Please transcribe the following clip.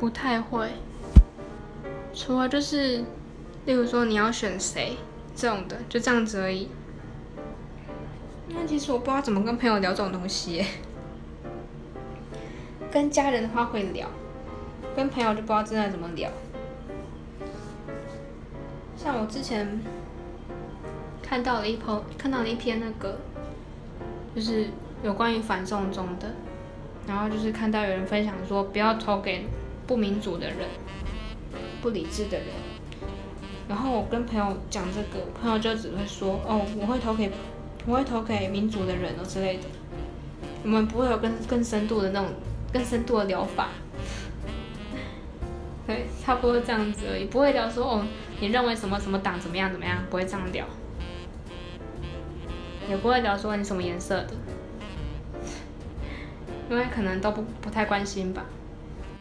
不太会，除了就是，例如说你要选谁这种的，就这样子而已。那其实我不知道怎么跟朋友聊这种东西。跟家人的话会聊，跟朋友就不知道真的怎么聊。像我之前看到了一篇，看到了一篇那个，就是有关于反送中的，然后就是看到有人分享说，不要投给不民主的人、不理智的人。然后我跟朋友讲这个，朋友就只会说，哦，我会投给，我会投给民主的人哦之类的。我们不会有更更深度的那种更深度的疗法。对，差不多这样子而已，不会聊说哦，你认为什么什么党怎么样怎么样，不会这样聊，也不会聊说你什么颜色的，因为可能都不不太关心吧。